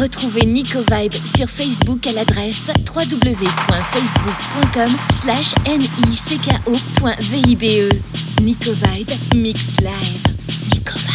Retrouvez Nico Vibe sur Facebook à l'adresse www.facebook.com slash nicko.vibe. Nico Vibe Mix Live. Nico Vibe.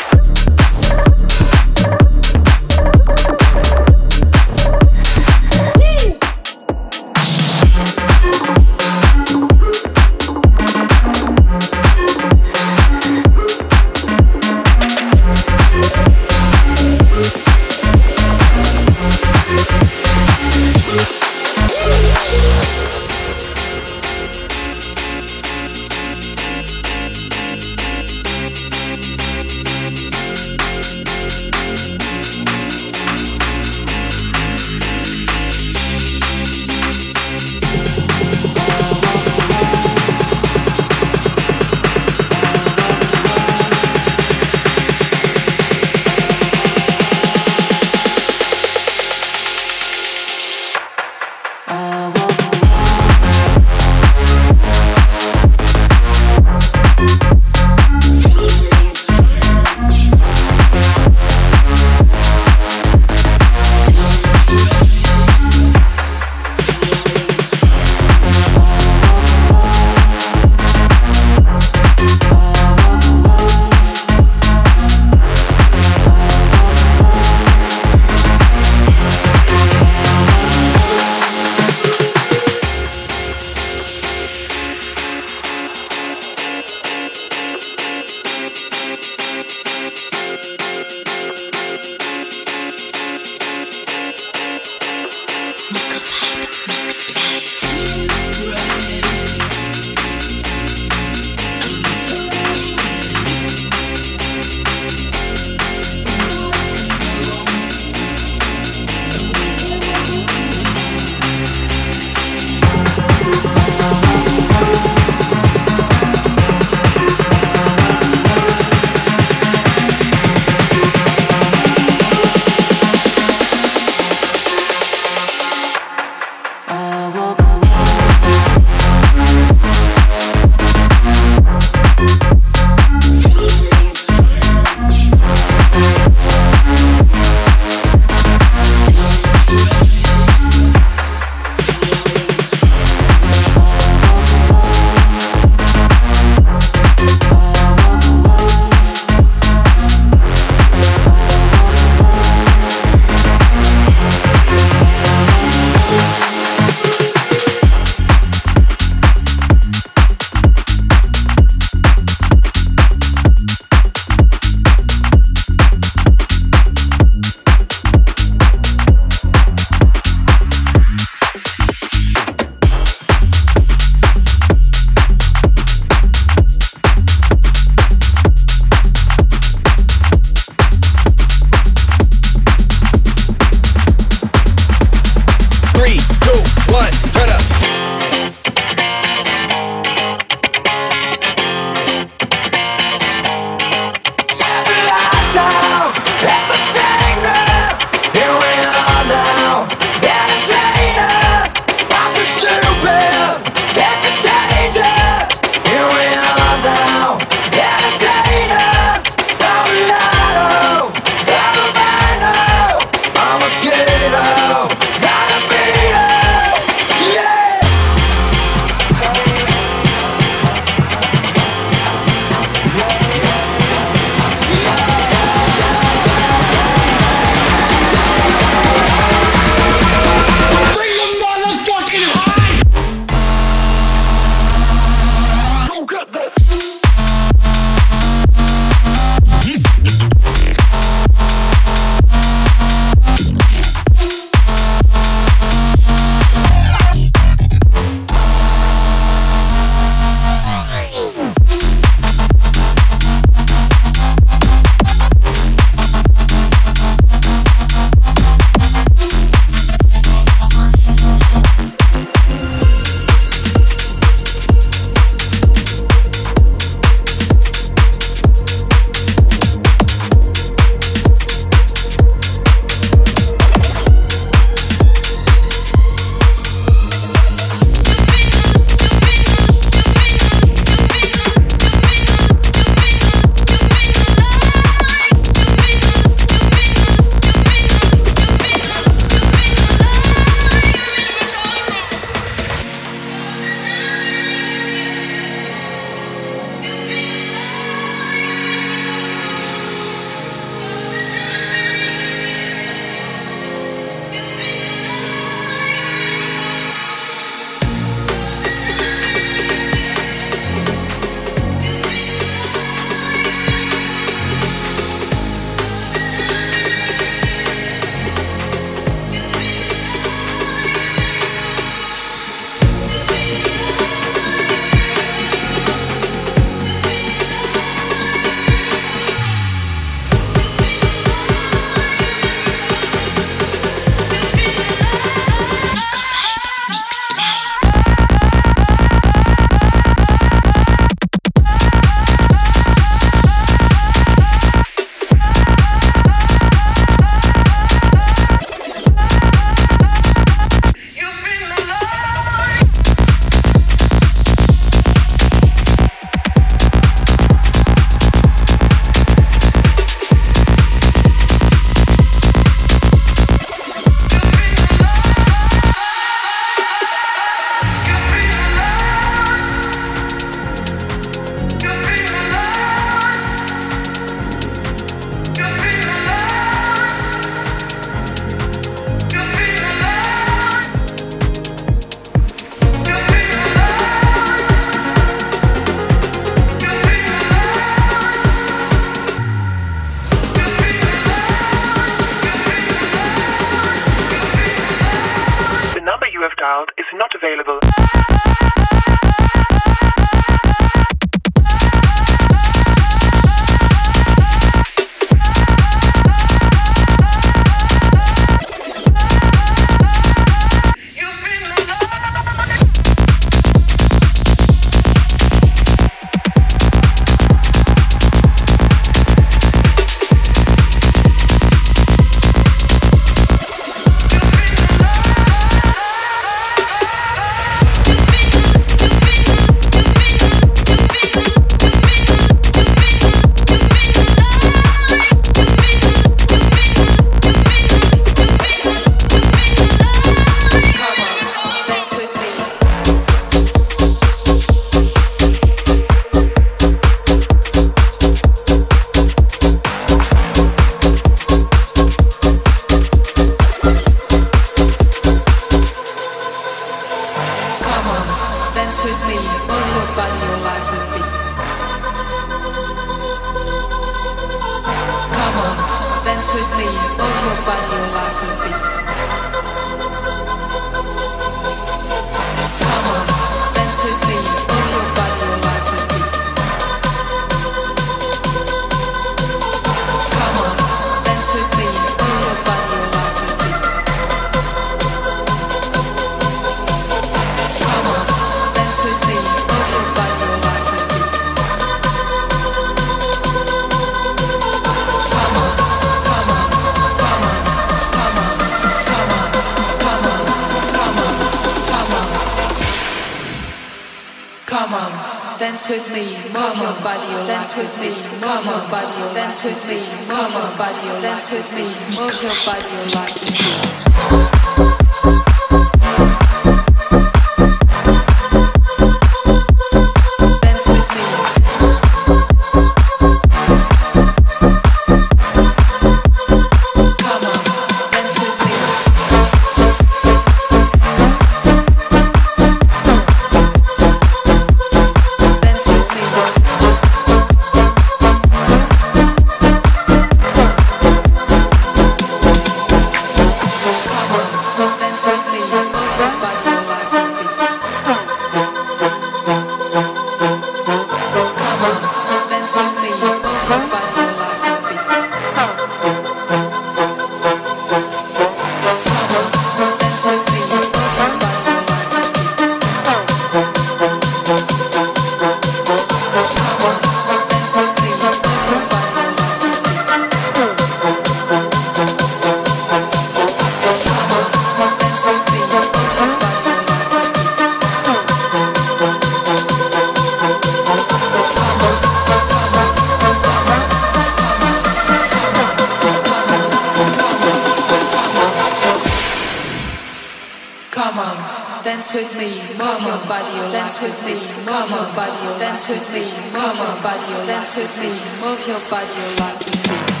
dance with me, move your body, dance with me, move your body, rock with me.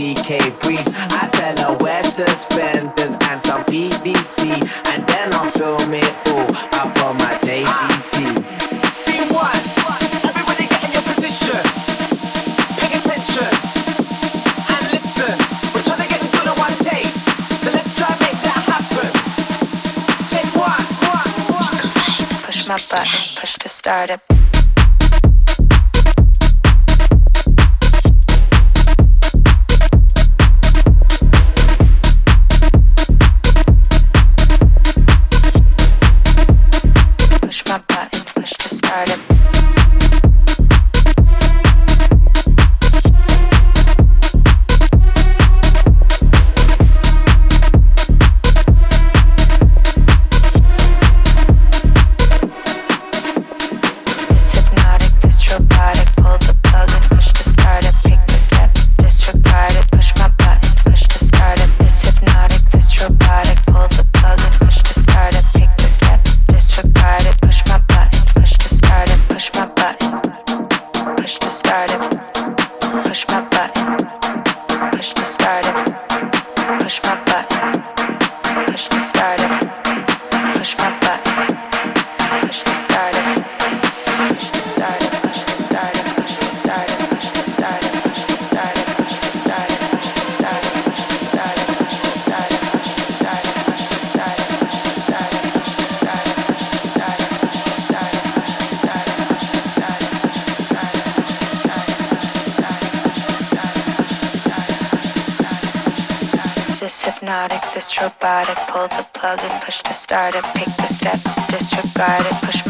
CK briefs. I tell her wear suspenders and some PVC, and then I'll film it all up on my JVC. Everybody get in your position. Pay attention and listen. We're trying to get so let's try and make that happen. Take one. Push my button, push to start it.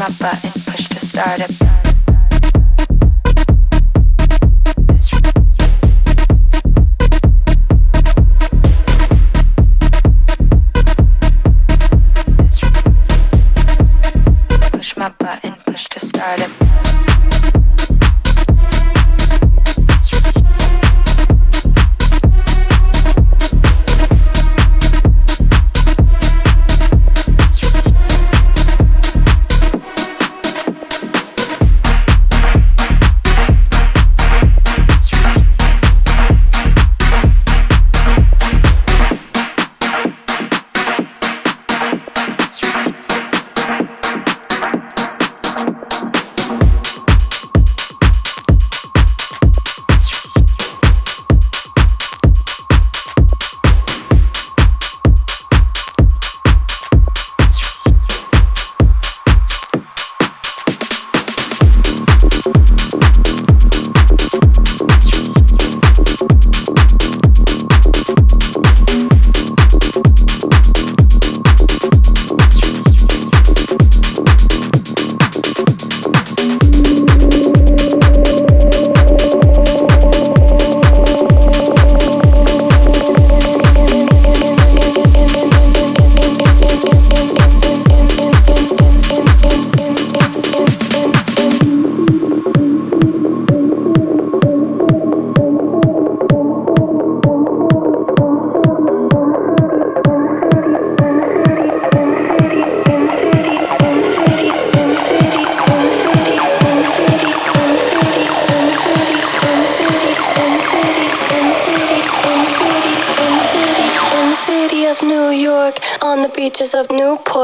My button, push to start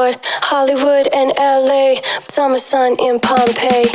it. Hollywood and LA, summer sun in Pompeii.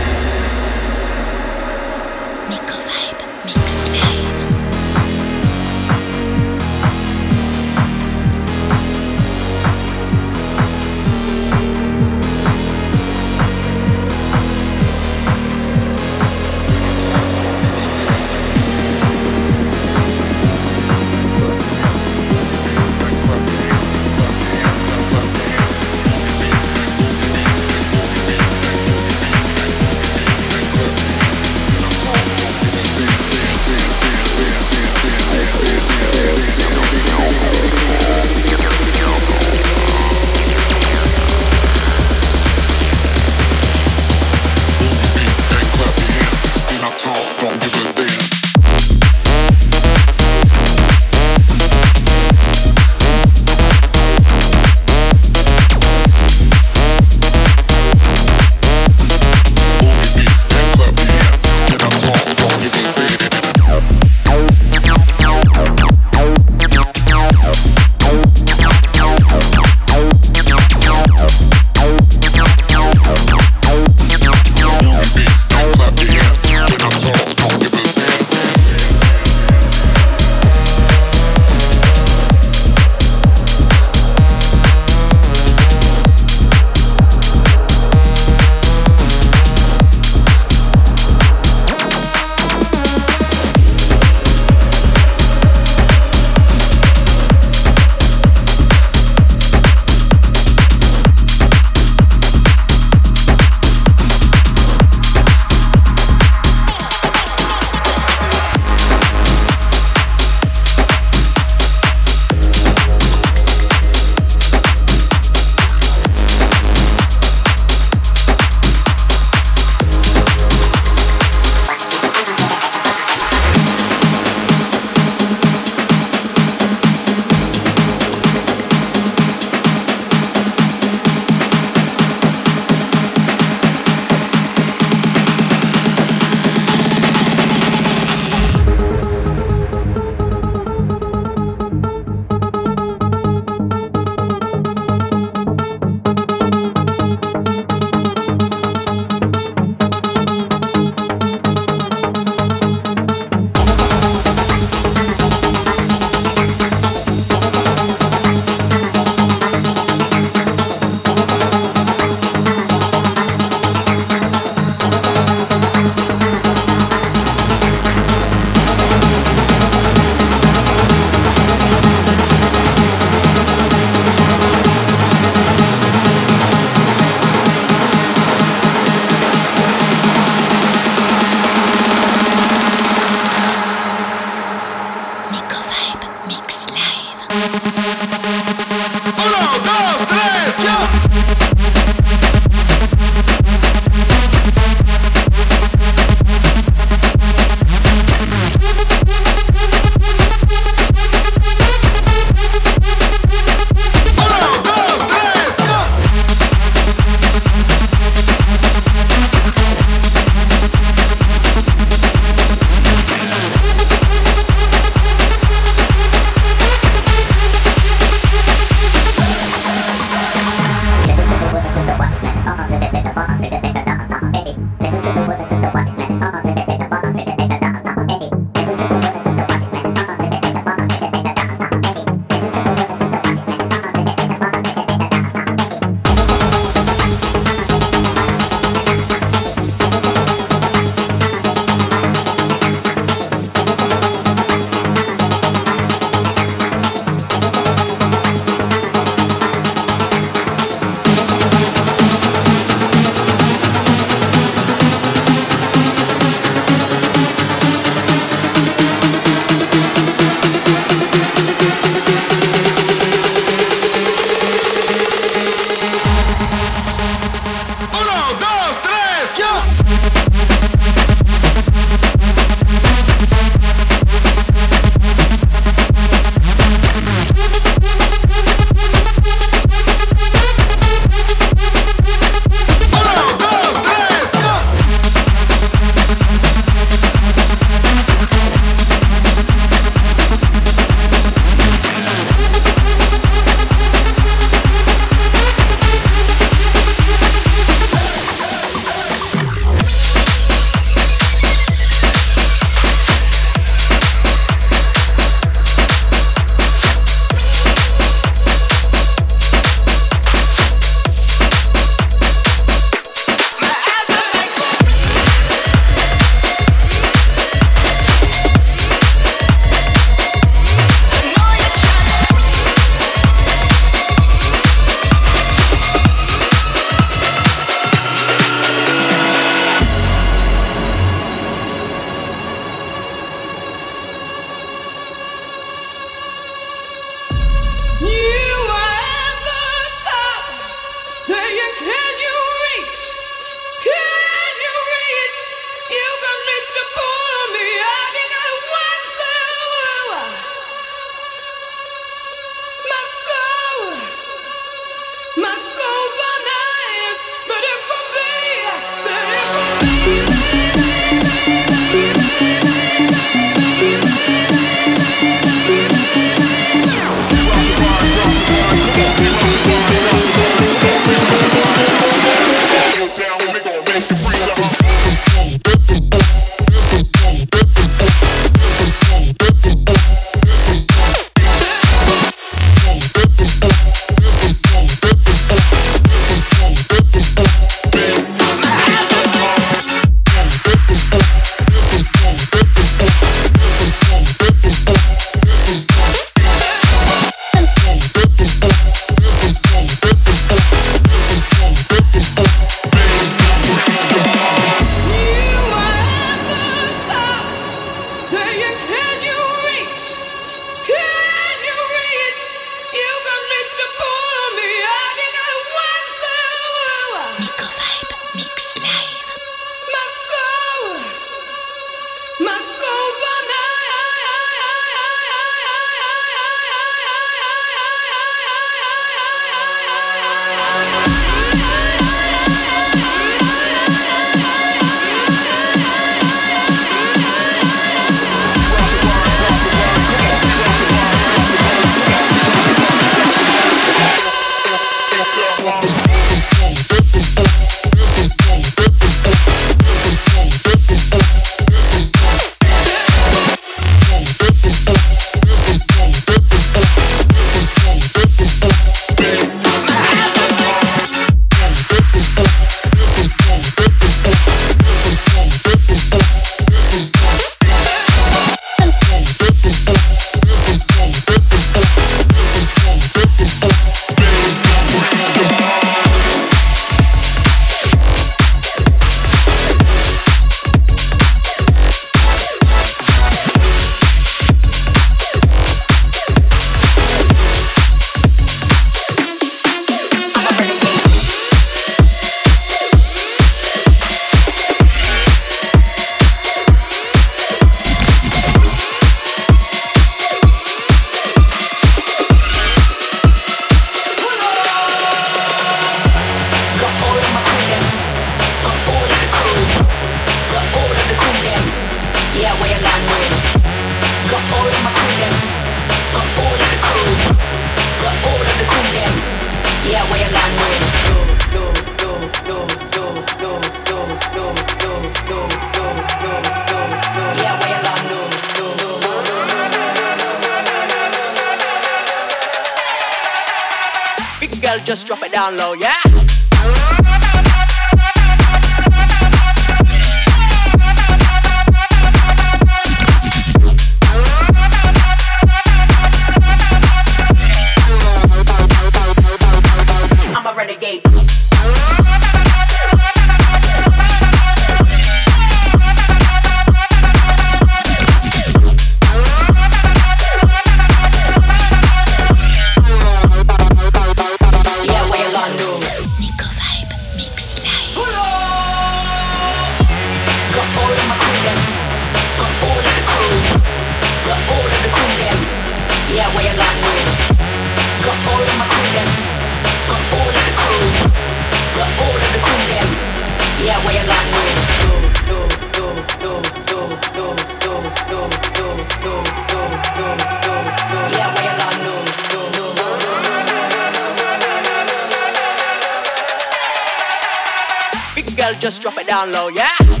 Down low, yeah.